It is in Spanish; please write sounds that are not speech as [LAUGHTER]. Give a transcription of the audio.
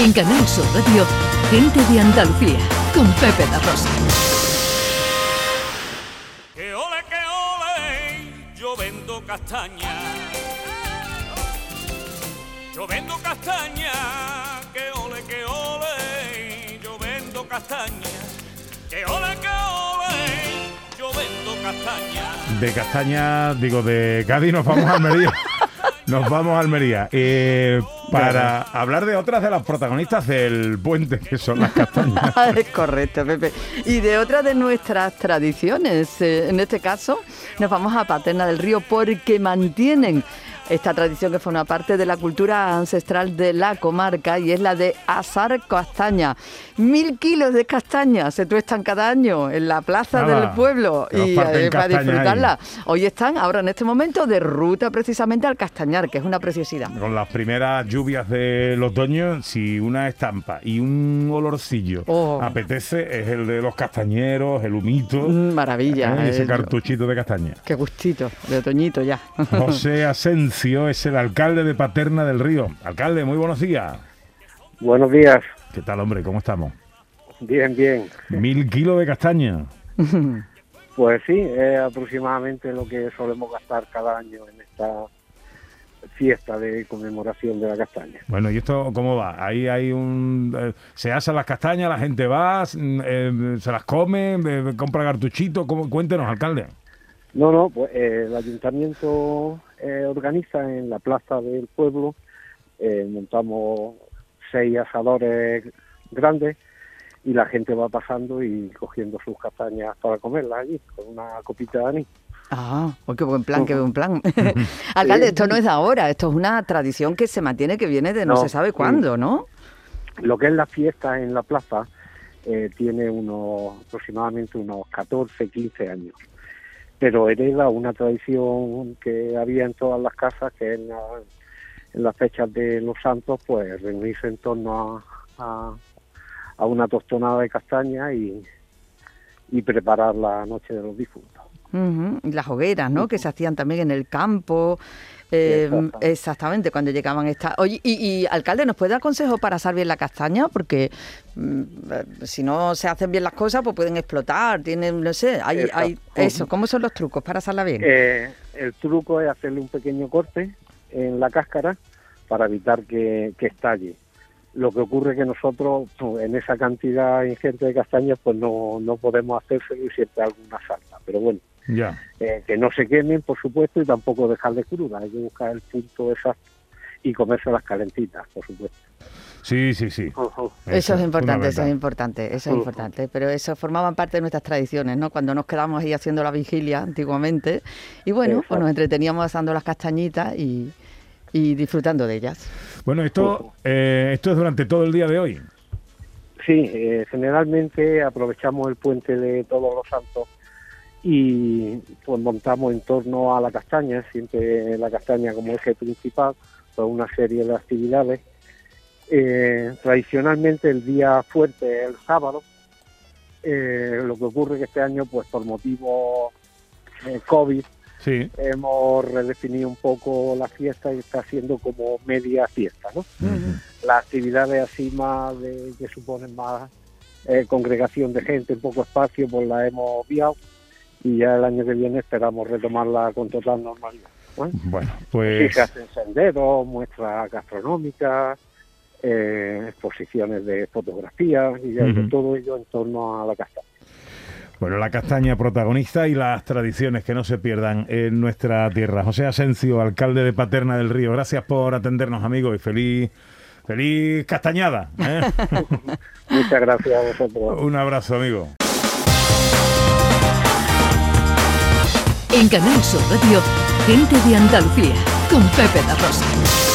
En Canal Sur Radio, gente de Andalucía, con Pepe da Rosa. Que ole, que ole, yo vendo castaña. Yo vendo castaña, que ole, que ole, yo vendo castaña. Que ole, que ole, yo vendo castaña. De Castaña, digo, de Cádiz nos vamos a Almería. [LAUGHS] Nos vamos a Almería. Eh, para hablar de otras de las protagonistas del puente, que son las castañas. [LAUGHS] es correcto, Pepe. Y de otra de nuestras tradiciones, eh, en este caso, nos vamos a Paterna del Río porque mantienen esta tradición que forma parte de la cultura ancestral de la comarca y es la de asar castaña. Mil kilos de castañas se tuestan cada año en la plaza Nada, del pueblo y eh, para disfrutarla. Hoy están ahora en este momento de ruta precisamente al castañar, que es una preciosidad. Con las primeras lluvias del otoño, si una estampa y un olorcillo Oh. apetece, es el de los castañeros, el humito. Mm, Maravilla. ¿eh? ese cartuchito de castaña. Qué gustito, de otoñito ya. José [LAUGHS] Es el alcalde de Paterna del Río. Alcalde, muy buenos días. Buenos días. ¿Qué tal, hombre? ¿Cómo estamos? Bien, bien. Mil kilos de castaña. [LAUGHS] Pues sí, es aproximadamente lo que solemos gastar cada año en esta fiesta de conmemoración de la castaña. Bueno, ¿y esto cómo va? Ahí hay un... eh, se asan las castañas, la gente va, mm, eh, se las come, eh, compra cartuchitos. Cuéntenos, alcalde. No, no, pues eh, el ayuntamiento eh, organiza en la plaza del pueblo, eh, montamos seis asadores grandes y la gente va pasando y cogiendo sus castañas para comerlas allí, con una copita de anís. Ah, oh, qué buen plan, qué buen plan. [LAUGHS] Alcalde, esto no es de ahora, esto es una tradición que se mantiene, que viene de no, No, se sabe sí. cuándo, ¿no? Lo que es la fiesta en la plaza eh, tiene unos aproximadamente unos 14, 15 años. Pero hereda una tradición que había en todas las casas, que en, la- en las fechas de los santos, pues reunirse en torno a, a- a una tostonada de castaña y, y preparar la noche de los difuntos. Y Las hogueras, ¿no? Que se hacían también en el campo. Eh, exactamente, cuando llegaban estas... Oye, y, y, alcalde, ¿nos puede dar consejo para asar bien la castaña? Porque mm, si no se hacen bien las cosas, pues pueden explotar, tienen, no sé, hay, Exacto. hay eso. ¿Cómo son los trucos para asarla bien? Eh, el truco es hacerle un pequeño corte en la cáscara para evitar que, que estalle. Lo que ocurre que nosotros, pues, en esa cantidad ingente de castañas, pues no, no podemos hacérselo y siempre alguna salta. Pero bueno, Ya. eh, que no se quemen, por supuesto, y tampoco dejarle cruda. Hay que buscar el punto exacto y comérselas calentitas, por supuesto. Sí, sí, sí. Eso es importante, eso es importante, eso es importante. Pero eso formaban parte de nuestras tradiciones, ¿no? Cuando nos quedamos ahí haciendo la vigilia antiguamente. Y bueno, pues nos entreteníamos asando las castañitas y, y disfrutando de ellas. Bueno, esto, eh, esto es durante todo el día de hoy. Sí, eh, generalmente aprovechamos el puente de Todos los Santos y pues montamos en torno a la castaña, siempre la castaña como eje principal, pues una serie de actividades. Eh, tradicionalmente el día fuerte es el sábado, Eh, lo que ocurre que este año, pues por motivos eh, COVID, Sí. hemos redefinido un poco la fiesta y está siendo como media fiesta, ¿no? las actividades así más de, que suponen más eh, congregación de gente, poco espacio, pues las hemos obviado y ya el año que viene esperamos retomarla con total normalidad. ¿no? Bueno, Sí, pues se hacen senderos, muestras gastronómicas, eh, exposiciones de fotografía y ya todo ello en torno a la castaña. bueno, la castaña protagonista y las tradiciones que no se pierdan en nuestra tierra. José Asencio, alcalde de Paterna del Río, gracias por atendernos, amigos, y feliz, feliz castañada. ¿eh? [LAUGHS] Muchas gracias a vosotros. Un abrazo, amigo. En Canal Sur Radio, gente de Andalucía, con Pepe da Rosa.